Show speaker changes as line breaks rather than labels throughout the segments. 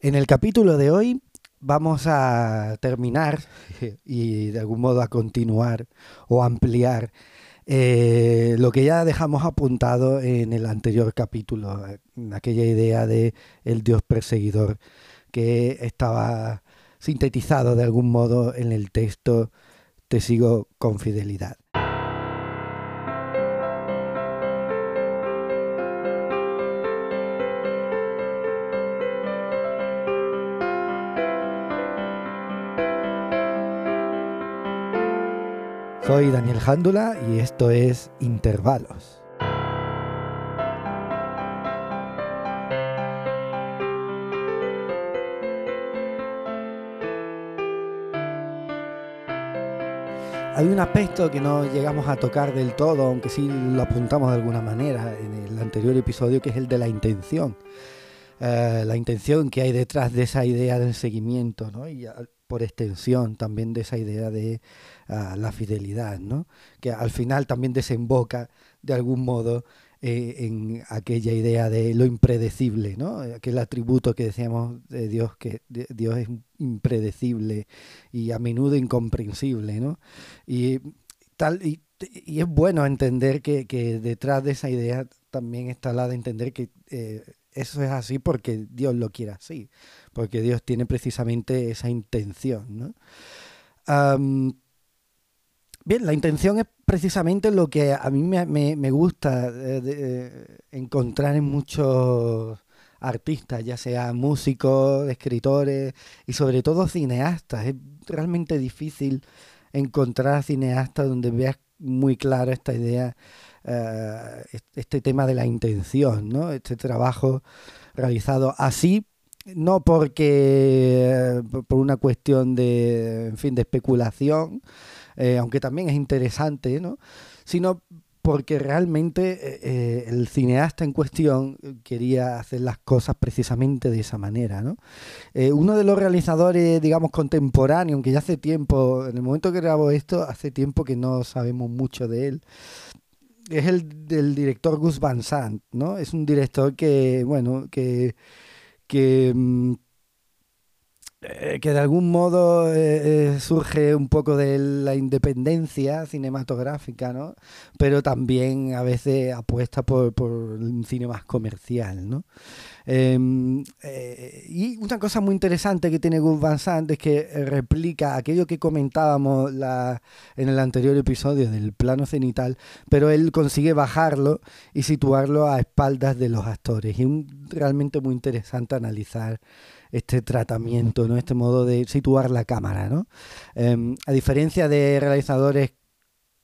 En el capítulo de hoy vamos a terminar y de algún modo a continuar o ampliar eh, lo que ya dejamos apuntado en el anterior capítulo, aquella idea de el Dios perseguidor que estaba sintetizado de algún modo en el texto Te sigo con fidelidad. Soy Daniel Jándula y esto es Intervalos. Hay un aspecto que no llegamos a tocar del todo, aunque sí lo apuntamos de alguna manera en el anterior episodio, que es el de la intención. Eh, la intención que hay detrás de esa idea del seguimiento, ¿no? Por extensión también de esa idea de ah, la fidelidad, ¿no? que al final también desemboca de algún modo eh, en aquella idea de lo impredecible, ¿no? aquel atributo que decíamos de Dios, que Dios es impredecible y a menudo incomprensible. ¿no? Y, tal, y, es bueno entender que, detrás de esa idea también está la de entender que eh, eso es así porque Dios lo quiere así, porque Dios tiene precisamente esa intención. ¿no? bien, la intención es precisamente lo que a mí me, gusta eh, eh, encontrar en muchos artistas, ya sea músicos, escritores y sobre todo cineastas. Es realmente difícil encontrar cineastas donde veas muy claro esta idea este tema de la intención, ¿no? Este trabajo realizado así, no porque por una cuestión de, en fin, de especulación, eh, aunque también es interesante, ¿no? Sino porque realmente eh, el cineasta en cuestión quería hacer las cosas precisamente de esa manera. ¿no? uno de los realizadores, digamos, contemporáneos, aunque ya hace tiempo, en el momento que grabo esto, hace tiempo que no sabemos mucho de él, es el del director Gus Van Sant, ¿no? Es un director que, bueno, que, que mm, eh, que de algún modo eh, eh, surge un poco de la independencia cinematográfica, ¿no? Pero también a veces apuesta por, por un cine más comercial, ¿no? Em, y una cosa muy interesante que tiene Gus Van Sant es que replica aquello que comentábamos la, en el anterior episodio del plano cenital, pero él consigue bajarlo y situarlo a espaldas de los actores. Y es realmente muy interesante analizar este tratamiento, ¿no? este modo de situar la cámara. ¿no? Em, a diferencia de realizadores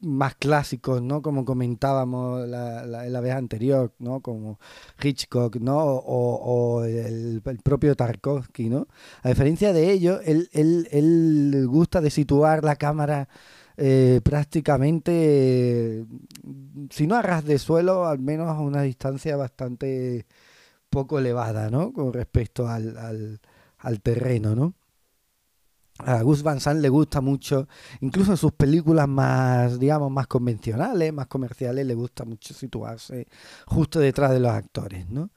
más clásicos, ¿no? Como comentábamos la, la, vez anterior, ¿no? Como Hitchcock, ¿no? O, el, propio Tarkovsky, ¿no? A diferencia de ello, él, él, gusta de situar la cámara eh, prácticamente, si no a ras de suelo, al menos a una distancia bastante poco elevada, ¿no? Con respecto al, al, al terreno, ¿no? A Gus Van Sant le gusta mucho, incluso en sus películas más, digamos, más convencionales, más comerciales, le gusta mucho situarse justo detrás de los actores, ¿no?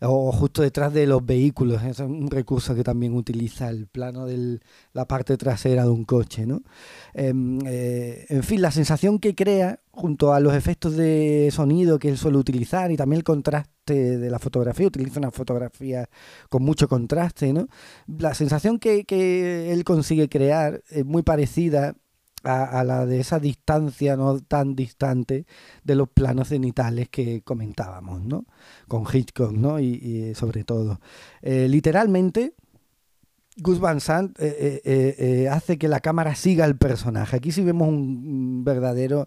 O justo detrás de los vehículos. Es un recurso que también utiliza el plano de la parte trasera de un coche, ¿no? Em, eh, en fin, la sensación que crea junto a los efectos de sonido que él suele utilizar y también el contraste de la fotografía, utiliza una fotografía con mucho contraste, ¿no? La sensación que, que él consigue crear es muy parecida a, la de esa distancia no tan distante de los planos cenitales que comentábamos, ¿no? Con Hitchcock, ¿no? Y, sobre todo. Eh, literalmente, Gus Van Sant eh, eh, hace que la cámara siga al personaje. Aquí sí vemos un verdadero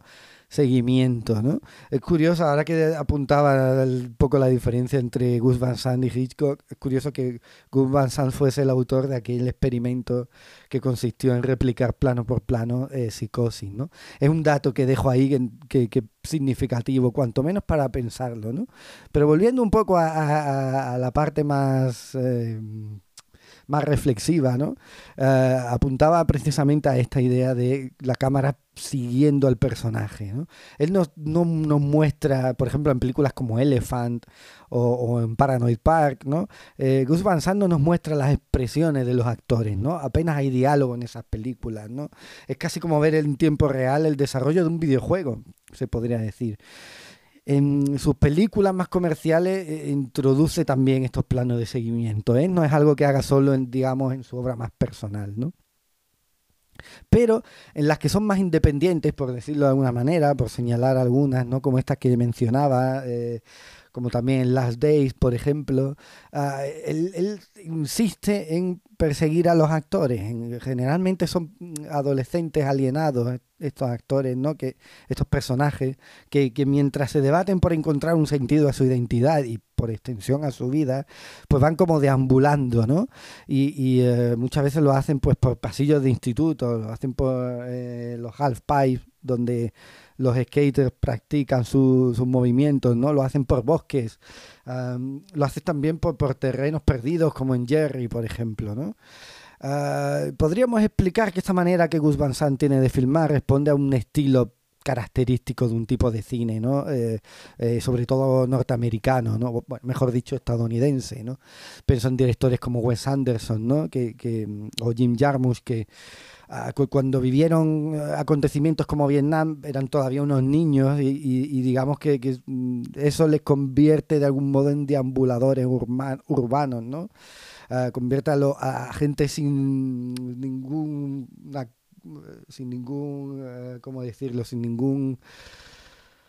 seguimiento, ¿no? Es curioso, ahora que apuntaba un poco la diferencia entre Gus Van Sant y Hitchcock, es curioso que Gus Van Sant fuese el autor de aquel experimento que consistió en replicar plano por plano eh, psicosis, ¿no? Es un dato que dejo ahí que, que, significativo, cuanto menos para pensarlo, ¿no? Pero volviendo un poco a, la parte más... Eh, más reflexiva, ¿no? Eh, apuntaba precisamente a esta idea de la cámara siguiendo al personaje. ¿no? Él nos, no, nos muestra, por ejemplo, en películas como Elephant o, en Paranoid Park, ¿no? Eh, Gus Van Sant no nos muestra las expresiones de los actores, ¿no? Apenas hay diálogo en esas películas, ¿no? Es casi como ver en tiempo real el desarrollo de un videojuego, se podría decir. En sus películas más comerciales eh, introduce también estos planos de seguimiento. ¿eh? No es algo que haga solo, en, digamos, en su obra más personal. ¿no? Pero en las que son más independientes, por decirlo de alguna manera, por señalar algunas, ¿no? como estas que mencionaba, eh, como también Last Days, por ejemplo, ah, él, insiste en perseguir a los actores. generalmente son adolescentes alienados estos actores, ¿no? Que, estos personajes, que, mientras se debaten por encontrar un sentido a su identidad y por extensión a su vida, pues van como deambulando, ¿no? Y, eh, muchas veces lo hacen pues por pasillos de instituto, lo hacen por eh, los half pipes, donde los skaters practican sus movimientos, ¿no? Lo hacen por bosques, lo hacen también por, por, terrenos perdidos, como en Jerry, por ejemplo, ¿no? Ah, podríamos explicar que esta manera que Gus Van Sant tiene de filmar responde a un estilo característico de un tipo de cine, ¿no? Eh, eh, sobre todo norteamericano, ¿no? mejor dicho, estadounidense, ¿no? Pienso en directores como Wes Anderson, ¿no? Que, que o Jim Jarmusch, que ah, cuando vivieron eh, acontecimientos como Vietnam eran todavía unos niños y, digamos que, mm, eso les convierte de algún modo en deambuladores urbanos, ¿no? Uh, convierte a, gente sin ningún sin ningún uh, cómo decirlo sin ningún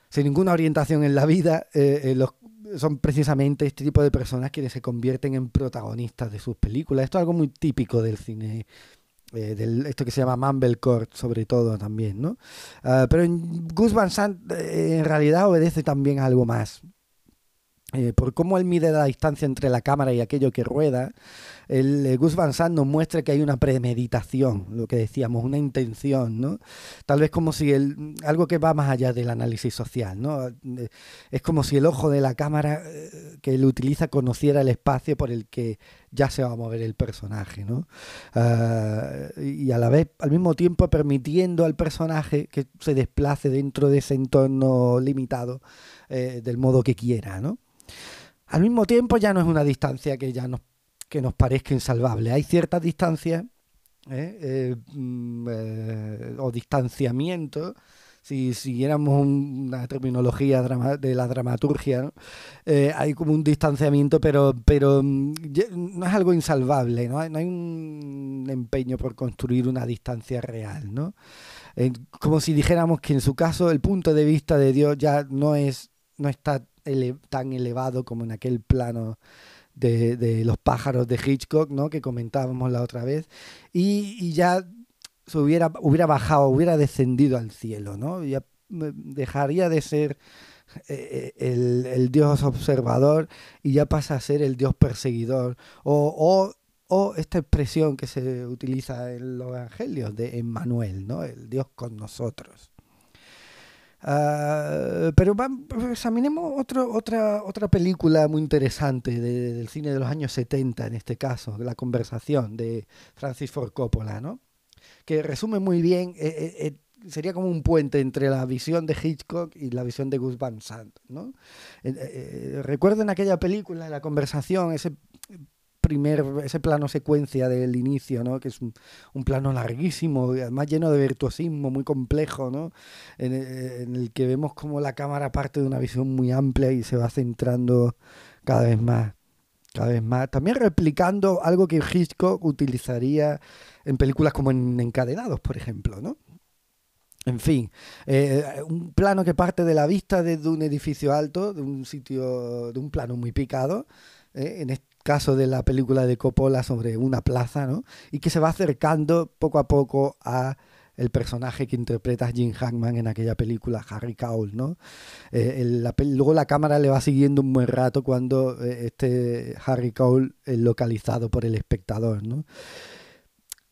sin ninguna orientación en la vida eh, eh, son precisamente este tipo de personas quienes se convierten en protagonistas de sus películas esto es algo muy típico del cine eh, esto que se llama Mumblecore sobre todo también, ¿no? Uh, pero en Gus Van Sant en realidad obedece también a algo más. Eh, por cómo él mide la distancia entre la cámara y aquello que rueda, el eh, Gus Van Sant nos muestra que hay una premeditación, lo que decíamos, una intención, ¿no? Tal vez como si el, algo que va más allá del análisis social, ¿no? Eh, es como si el ojo de la cámara que él utiliza conociera el espacio por el que ya se va a mover el personaje, ¿no? Ah, y a la vez, al mismo tiempo, permitiendo al personaje que se desplace dentro de ese entorno limitado del modo que quiera, ¿no? Al mismo tiempo ya no es una distancia que ya nos, que nos parezca insalvable. Hay ciertas distancias ¿eh? Eh, mm, eh, o distanciamiento si siguiéramos una terminología de la dramaturgia, hay como un distanciamiento, pero, pero mm, no es algo insalvable, ¿no? no hay un empeño por construir una distancia real, ¿no? como si dijéramos que en su caso el punto de vista de Dios ya no es no está tan elevado como en aquel plano de, los pájaros de Hitchcock, ¿no? Que comentábamos la otra vez. Y, ya se hubiera, hubiera bajado, hubiera descendido al cielo, ¿no? Ya dejaría de ser eh, eh, el, Dios observador y ya pasa a ser el Dios perseguidor. O, o, esta expresión que se utiliza en los evangelios de Emmanuel, ¿no? El Dios con nosotros. Uh, pero examinemos otro, otra, otra película muy interesante del cine de los años 70, en este caso, La conversación de Francis Ford Coppola, ¿no? que resume muy bien, eh, eh, eh, sería como un puente entre la visión de Hitchcock y la visión de Gus Van Sant. ¿no? recuerden aquella película, La conversación, ese primer, ese plano secuencia del inicio, ¿no? que es un, plano larguísimo, además lleno de virtuosismo, muy complejo, ¿no? en, el que vemos como la cámara parte de una visión muy amplia y se va centrando cada vez más. Cada vez más. También replicando algo que Hitchcock utilizaría en películas como en Encadenados, por ejemplo, ¿no? En fin, eh, un plano que parte de la vista desde un edificio alto, de un sitio, de un plano muy picado, ¿eh? en este caso de la película de Coppola sobre una plaza, ¿no? Y que se va acercando poco a poco a el personaje que interpreta Jim Hackman en aquella película, Harry Cowell, ¿no? Eh, luego la cámara le va siguiendo un buen rato cuando eh, este Harry Cowell es localizado por el espectador, ¿no?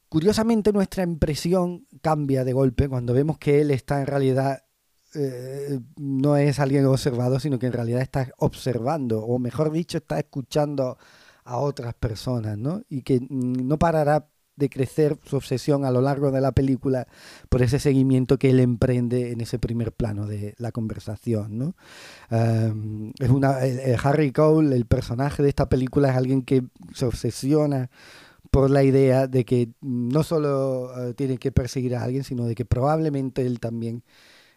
Curiosamente nuestra impresión cambia de golpe cuando vemos que él está en realidad eh, no es alguien observado, sino que en realidad está observando, o mejor dicho, está escuchando a otras personas, ¿no? Y que mm, no parará de crecer su obsesión a lo largo de la película por ese seguimiento que él emprende en ese primer plano de la conversación. ¿no? es una, Harry Cole, el personaje de esta película, es alguien que se obsesiona por la idea de que no solo eh, tiene que perseguir a alguien, sino de que probablemente él también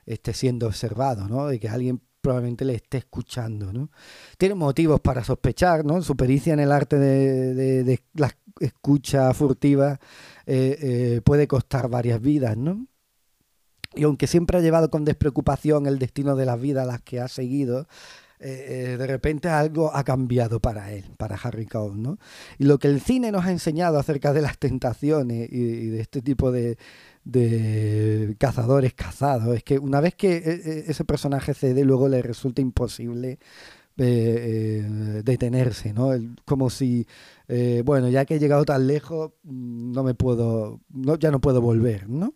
esté siendo observado, ¿no? de que alguien probablemente le esté escuchando. ¿no? Tiene motivos para sospechar, ¿no? su pericia en el arte de, de, de las escucha furtiva eh, eh, puede costar varias vidas, ¿no? Y aunque siempre ha llevado con despreocupación el destino de las vidas a las que ha seguido, eh, de repente algo ha cambiado para él, para Harry Cole, ¿no? Y lo que el cine nos ha enseñado acerca de las tentaciones y, de este tipo de, de, cazadores cazados es que una vez que ese personaje cede, luego le resulta imposible eh, detenerse, ¿no? como si, eh, bueno, ya que he llegado tan lejos, no me puedo, no, ya no puedo volver, ¿no?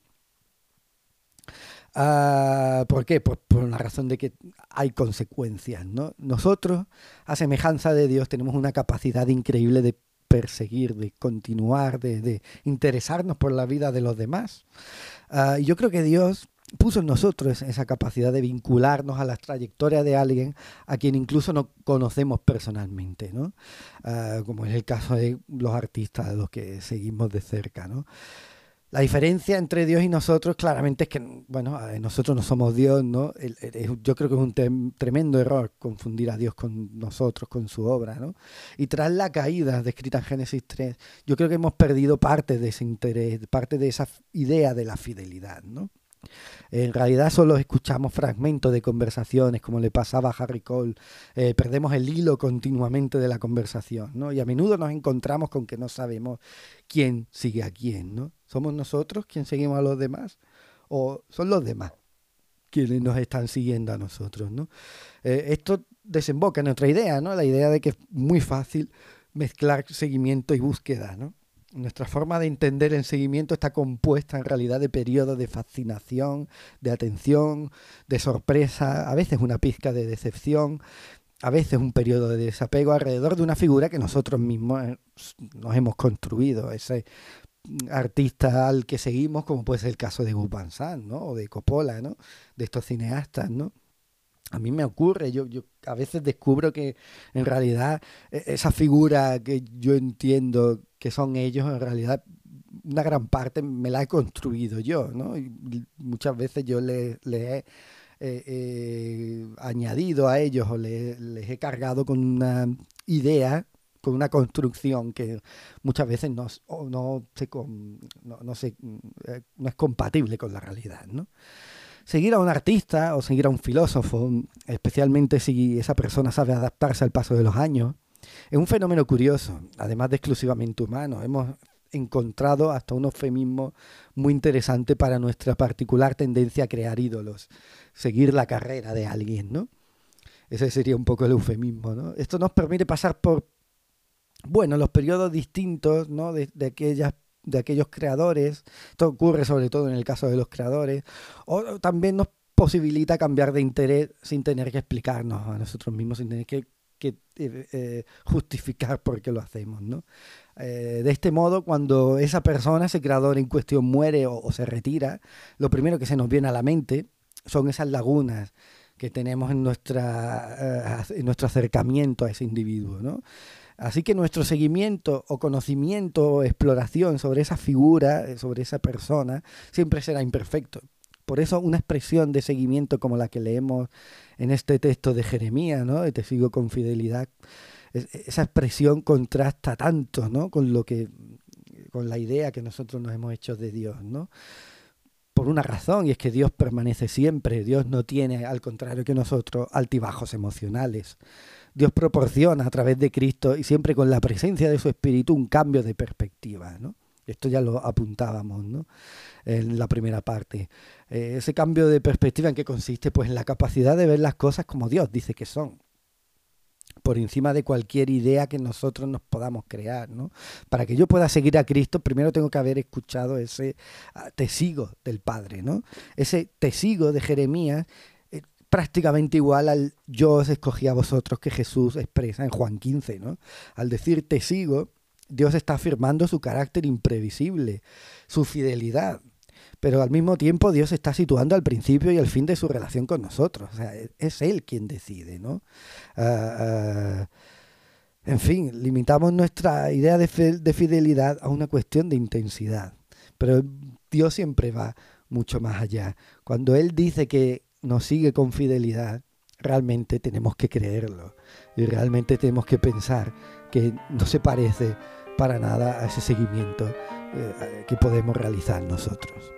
Ah, ¿Por qué? Por, por una razón de que hay consecuencias, ¿no? Nosotros, a semejanza de Dios, tenemos una capacidad increíble de perseguir, de continuar, de, de interesarnos por la vida de los demás. Ah, yo creo que Dios puso en nosotros esa capacidad de vincularnos a la trayectoria de alguien a quien incluso no conocemos personalmente, ¿no? Ah, como es el caso de los artistas a los que seguimos de cerca. ¿no? La diferencia entre Dios y nosotros claramente es que, bueno, nosotros no somos Dios, ¿no? yo creo que es un tremendo error confundir a Dios con nosotros, con su obra, ¿no? Y tras la caída descrita en Génesis 3, yo creo que hemos perdido parte de ese interés, parte de esa idea de la fidelidad, ¿no? En realidad solo escuchamos fragmentos de conversaciones, como le pasaba a Harry Cole. Eh, perdemos el hilo continuamente de la conversación, ¿no? Y a menudo nos encontramos con que no sabemos quién sigue a quién, ¿no? ¿Somos nosotros quienes seguimos a los demás? ¿O son los demás quienes nos están siguiendo a nosotros, ¿no? Eh, esto desemboca en otra idea, ¿no? La idea de que es muy fácil mezclar seguimiento y búsqueda, ¿no? Nuestra forma de entender el seguimiento está compuesta en realidad de periodos de fascinación, de atención, de sorpresa, a veces una pizca de decepción, a veces un periodo de desapego alrededor de una figura que nosotros mismos eh, nos hemos construido, ese artista al que seguimos, como puede ser el caso de Gus Van Sant, ¿no? O de Coppola, ¿no? De estos cineastas, ¿no? A mí me ocurre, yo, yo a veces descubro que en realidad e, esa figura que yo entiendo que son ellos, en realidad una gran parte me la he construido yo, ¿no? Y muchas veces yo les, he eh, eh, añadido a ellos o les, he cargado con una idea, con una construcción que muchas veces no, no, se, no, eh, no es compatible con la realidad, ¿no? seguir a un artista o seguir a un filósofo, especialmente si esa persona sabe adaptarse al paso de los años, es un fenómeno curioso, además de exclusivamente humano. Hemos encontrado hasta un eufemismo muy interesante para nuestra particular tendencia a crear ídolos, seguir la carrera de alguien, ¿no? Ese sería un poco el eufemismo, ¿no? Esto nos permite pasar por, bueno, los periodos distintos, ¿no? De, aquellas de aquellos creadores. Esto ocurre sobre todo en el caso de los creadores. O también nos posibilita cambiar de interés sin tener que explicarnos a nosotros mismos, sin tener que, eh, eh, justificar por qué lo hacemos. ¿no? Eh, de este modo, cuando esa persona, ese creador en cuestión muere o, se retira, lo primero que se nos viene a la mente son esas lagunas que tenemos en, nuestra, en nuestro acercamiento a ese individuo. ¿no? Así que nuestro seguimiento o conocimiento o exploración sobre esa figura, eh, sobre esa persona, siempre será imperfecto. Por eso una expresión de seguimiento como la que leemos en este texto de Jeremías, ¿no? Te sigo con fidelidad. esa expresión contrasta tanto, ¿no? Con lo que con la idea que nosotros nos hemos hecho de Dios, ¿no? Por una razón, y es que Dios permanece siempre. Dios no tiene, al contrario que nosotros, altibajos emocionales. Dios proporciona a través de Cristo y siempre con la presencia de su Espíritu un cambio de perspectiva, ¿no? Esto ya lo apuntábamos, ¿no? En la primera parte. Eh, ese cambio de perspectiva en qué consiste, pues en la capacidad de ver las cosas como Dios dice que son por encima de cualquier idea que nosotros nos podamos crear, ¿no? Para que yo pueda seguir a Cristo, primero tengo que haber escuchado ese ah, te sigo del Padre, ¿no? Ese te sigo de Jeremías prácticamente igual al yo os escogí a vosotros que Jesús expresa en Juan 15, ¿no? Al decir te sigo, Dios está afirmando su carácter imprevisible, su fidelidad, pero al mismo tiempo Dios está situando al principio y al fin de su relación con nosotros. O sea, e-, es Él quien decide, ¿no? Ah, ah, en fin, limitamos nuestra idea de, de fidelidad a una cuestión de intensidad, pero Dios siempre va mucho más allá. Cuando Él dice que nos sigue con fidelidad, realmente tenemos que creerlo y realmente tenemos que pensar que no se parece para nada a ese seguimiento eh, que podemos realizar nosotros.